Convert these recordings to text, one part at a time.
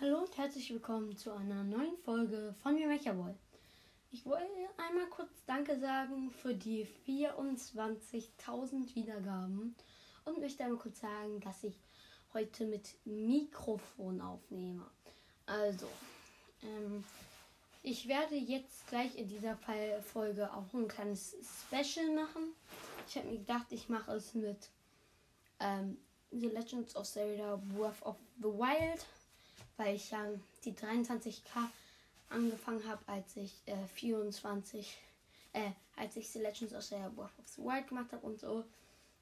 Hallo und herzlich willkommen zu einer neuen Folge von mir Mechaboy. Ich wollte einmal kurz Danke sagen für die 24.000 Wiedergaben und möchte einmal kurz sagen, dass ich heute mit Mikrofon aufnehme. Also, ähm, ich werde jetzt gleich in dieser Folge auch ein kleines Special machen. Ich habe mir gedacht, ich mache es mit ähm, The Legends of Zelda Breath of the Wild, weil ich ja die 23k angefangen habe, als ich äh, 24, äh, als ich The Legends of Zelda Breath of the Wild gemacht habe und so.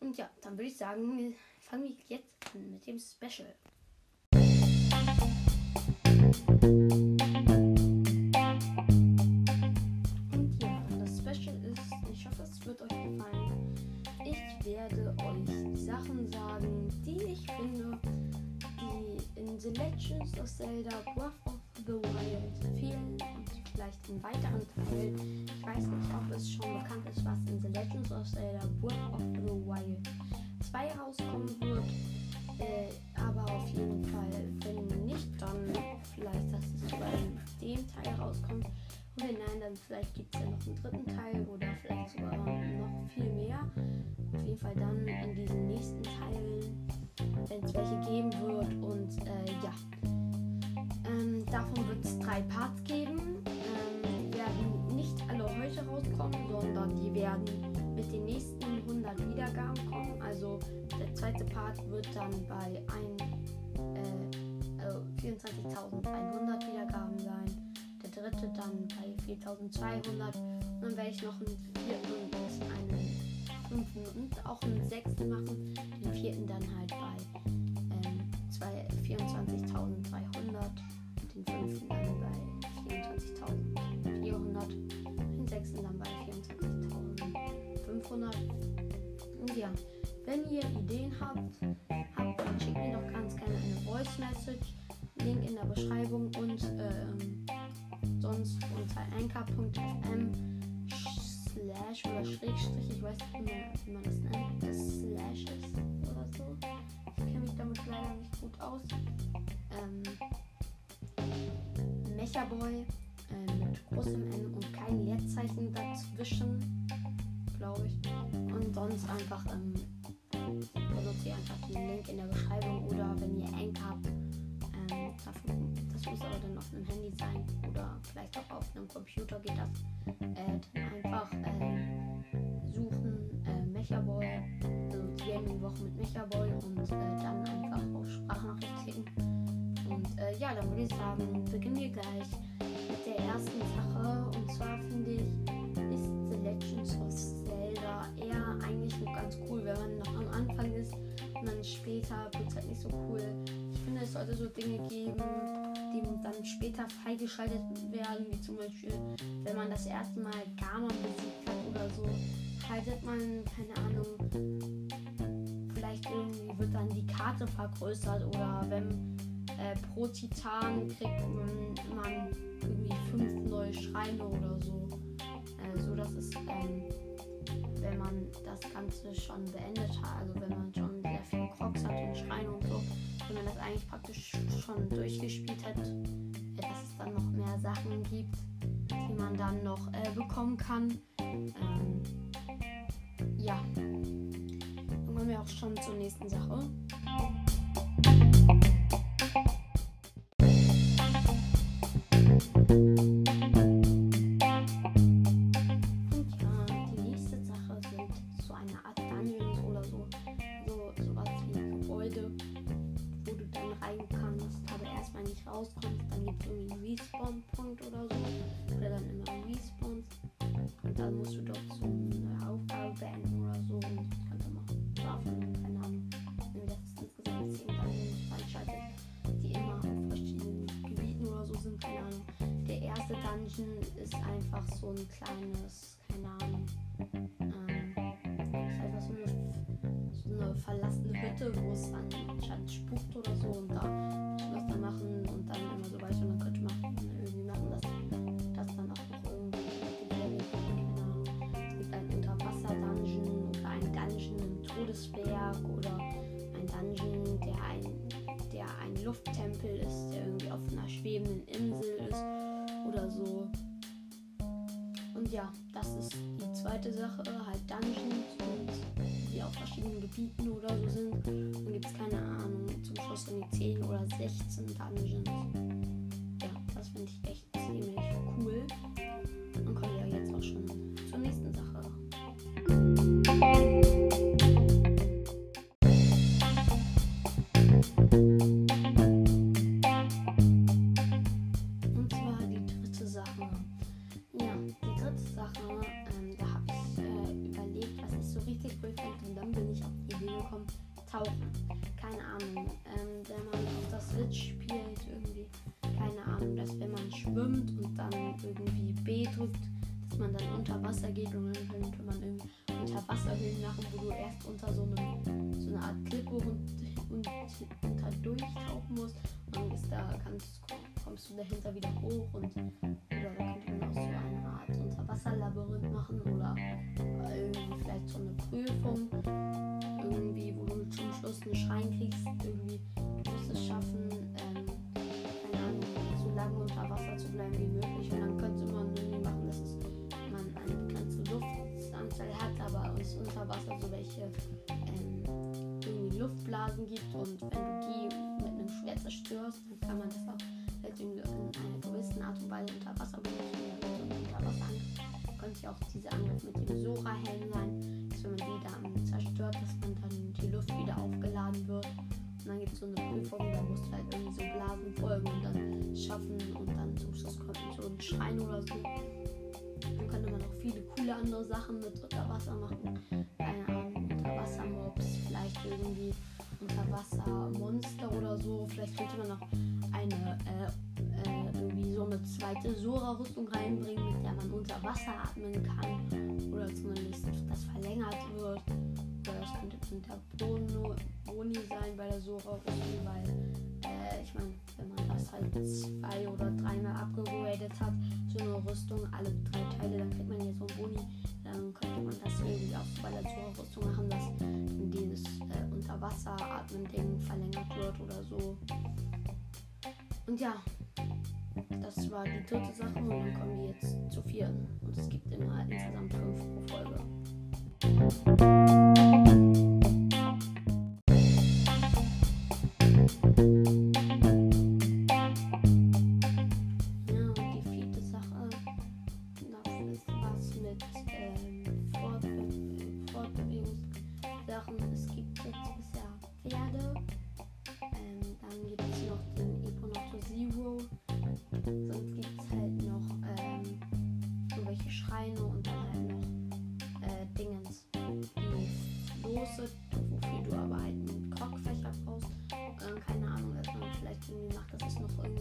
Und ja, dann würde ich sagen, wir fangen jetzt an mit dem Special. Zelda Breath of the Wild fehlen und vielleicht in weiteren Teilen. Ich weiß nicht, ob es schon bekannt ist, was in The Legends of Zelda Breath of the Wild 2 rauskommen wird. Äh, aber auf jeden Fall, wenn nicht, dann vielleicht, dass es sogar in dem Teil rauskommt. Und wenn nein, dann vielleicht gibt es ja noch einen dritten Teil oder vielleicht sogar noch viel mehr. Auf jeden Fall dann in diesen drei Parts geben. Ähm, werden nicht alle heute rauskommen, sondern die werden mit den nächsten 100 Wiedergaben kommen. Also der zweite Part wird dann bei ein, äh, äh 24.100 Wiedergaben sein. Der dritte dann bei 4.200. Und dann werde ich noch einen vierten und einen fünften und auch einen sechsten machen. Den vierten dann halt bei ähm, 22.300. 2015 dann bei 24.400 den 6. dann bei 24.500. Und ja, wenn ihr Ideen habt, habt dann schickt mir doch ganz gerne eine Voice Message. Link in der Beschreibung und ähm, sonst unter anchor.fm slash oder Schrägstrich, ich weiß nicht mehr, wie man das nennt, das Slash ist oder so. Ich kenne mich damit leider nicht gut aus. Ähm, Mechaboy äh, mit großem N und kein Leerzeichen dazwischen, glaube ich. Und sonst einfach ähm, benutzt ihr einfach den Link in der Beschreibung oder wenn ihr Anchor habt, ähm, das muss aber dann auf einem Handy sein oder vielleicht auch auf einem Computer geht das. Äh, einfach äh, suchen äh, Mechaboy, also die Gaming-Woche mit Mechaboy und äh, dann einfach auf Sprachnachricht klicken. Äh, ja, dann würde ich sagen, beginnen wir gleich mit der ersten Sache. Und zwar finde ich, ist The Legends of Zelda eher eigentlich noch ganz cool, wenn man noch am Anfang ist und dann später wird es halt nicht so cool. Ich finde, es sollte so Dinge geben, die dann später freigeschaltet werden, wie zum Beispiel, wenn man das erste Mal Ganon besiegt hat oder so, schaltet man, keine Ahnung, vielleicht irgendwie wird dann die Karte vergrößert oder wenn äh, pro Titan kriegt man, man irgendwie fünf neue Schreine oder so. Äh, so dass es, ähm, wenn man das Ganze schon beendet hat, also wenn man schon sehr viel Crocs hat und Schreine und so, wenn man das eigentlich praktisch schon durchgespielt hat, äh, dass es dann noch mehr Sachen gibt, die man dann noch äh, bekommen kann. Ähm, ja. Dann kommen wir auch schon zur nächsten Sache. Respawn-Punkt oder so, oder dann immer respawnst und dann musst du dort so eine Aufgabe beenden oder so und kannst dann noch schlafen, keine Ahnung. Wenn das insgesamt 10 Dungeons die immer auf verschiedenen Gebieten oder so sind, keine Ahnung. Der erste Dungeon ist einfach so ein kleines, keine Ahnung, ähm, ist einfach so eine, verlassene Hütte, wo es anscheinend spukt oder so und da kannst du was dann machen Sache, halt Dungeons und die auf verschiedenen Gebieten oder so sind. Dann gibt es keine Ahnung, zum Schluss irgendwie 10 oder 16 der Switch spielt, irgendwie, keine Ahnung, dass wenn man schwimmt und dann irgendwie B drückt, dass man dann unter Wasser geht und dann könnte man irgendwie unter Wasserhöhlen machen, wo du erst unter so einem so eine Art Klippe und, und unter durchtauchen musst und dann ist da kannst, kommst du dahinter wieder hoch und oder da könnte man auch so eine Art Unterwasserlabyrinth machen oder irgendwie vielleicht so eine Prüfung irgendwie, wo du zum Schluss einen Schein kriegst, irgendwie Luftblasen gibt und wenn du die mit einem Schwert zerstörst, dann kann man das auch in, in einer gewissen Art und Weise unter Wasser benutzen. Könnte ja auch diese Angriff mit dem Sora-Helm sein, dass wenn man die dann zerstört, dass man dann die Luft wieder aufgeladen wird. Und dann gibt es so eine Prüfung, da musst du halt irgendwie so Blasen folgen und dann schaffen und dann zum Schluss kommt so ein Schrein oder so. Dann könnte man auch viele coole andere Sachen mit Unterwasser machen. Keine Ahnung, Unterwassermobs, irgendwie Unterwassermonster oder so. Vielleicht könnte man noch eine äh, äh, irgendwie so eine zweite Sora-Rüstung reinbringen, mit der man unter Wasser atmen kann. Oder zumindest das verlängert wird. Oder das könnte mit der Bono, Boni sein bei der Sora-Rüstung, weil äh, ich meine, wenn man das halt zwei oder dreimal abgegradet hat, so eine Rüstung, alle drei Teile, dann kriegt man jetzt so ein Boni. Dann könnte man das irgendwie auch bei der Sora-Rüstung machen, dass dieses äh, Unterwasser-Atmen-Ding verlängert wird oder so. Und ja, das war die dritte Sache und dann kommen wir jetzt zu vierten. Und es gibt immer insgesamt fünf pro Folge.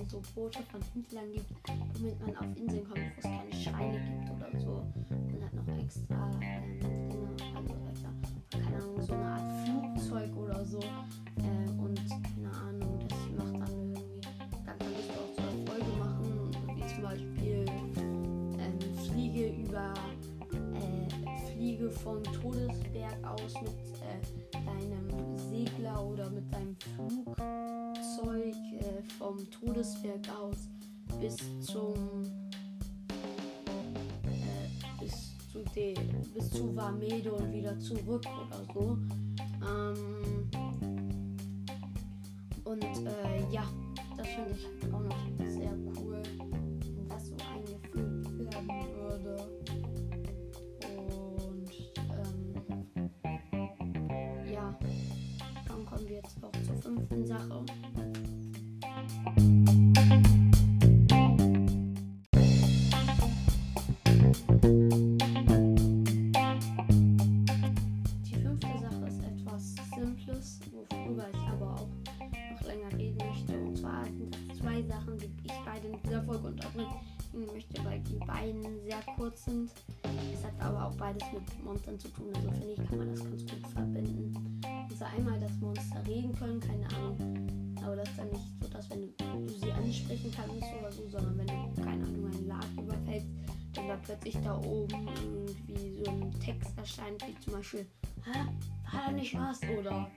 So Boote von Händlern gibt, damit man auf Inseln kommt, wo es keine Schreine gibt oder so. Und hat noch extra ähm, Dinge, also extra, keine Ahnung, so eine Art Flugzeug oder so. Äh, und keine Ahnung, das macht dann irgendwie, dann kannst du auch so Erfolge machen, wie zum Beispiel ähm, Fliege über, äh, Fliege vom Todesberg aus mit äh, deinem Segler oder mit deinem Flugzeug äh, vom Todesberg aus bis zum äh, bis zu de, bis zu Varmede und wieder zurück oder so. Ähm, Monstern zu tun, also finde ich, kann man das ganz gut verbinden. Also einmal, dass Monster reden können, keine Ahnung, aber das ist dann nicht so, dass wenn du sie ansprechen kannst oder so, sondern wenn du, keine Ahnung, einen Laden überfällst, dann da plötzlich da oben irgendwie so ein Text erscheint, wie zum Beispiel, hä, war da nicht was? Oder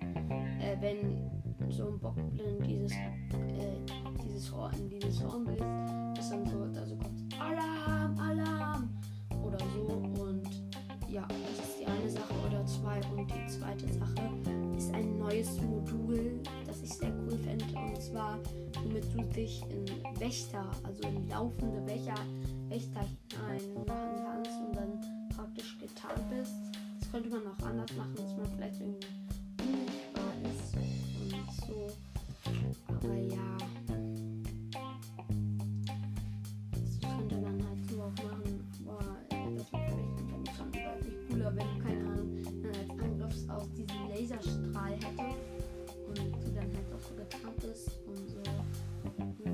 äh, wenn so ein Bockblind dieses, äh, dieses Horn, dieses Horn bläst, ist dann so, also kommt womit du dich in Wächter, also in laufende Wächter, Wächter hinein machen kannst und dann praktisch getan bist. Das könnte man auch anders machen,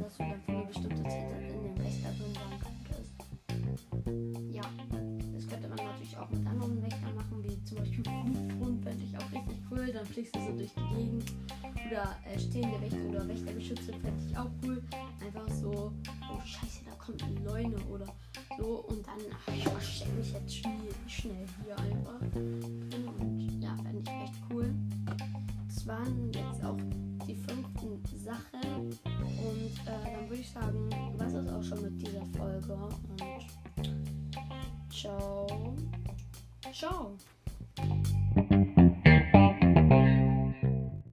dass du dann für eine bestimmte Zeit in dem Wächter drin sein könntest. Ja, das könnte man natürlich auch mit anderen Wächtern machen, wie zum Beispiel Fluggrund, fände ich auch richtig cool. Dann fliegst du so durch die Gegend. Oder äh, stehende Wächter oder Wächtergeschütze fände ich auch cool. Einfach so, oh scheiße, da kommt eine Leune oder so. Und dann, ach, ich verstecke mich jetzt schnell, schnell hier einfach. Und ja, fände ich echt cool. Das waren jetzt würde ich sagen, was ist auch schon mit dieser Folge. Und ciao. Ciao.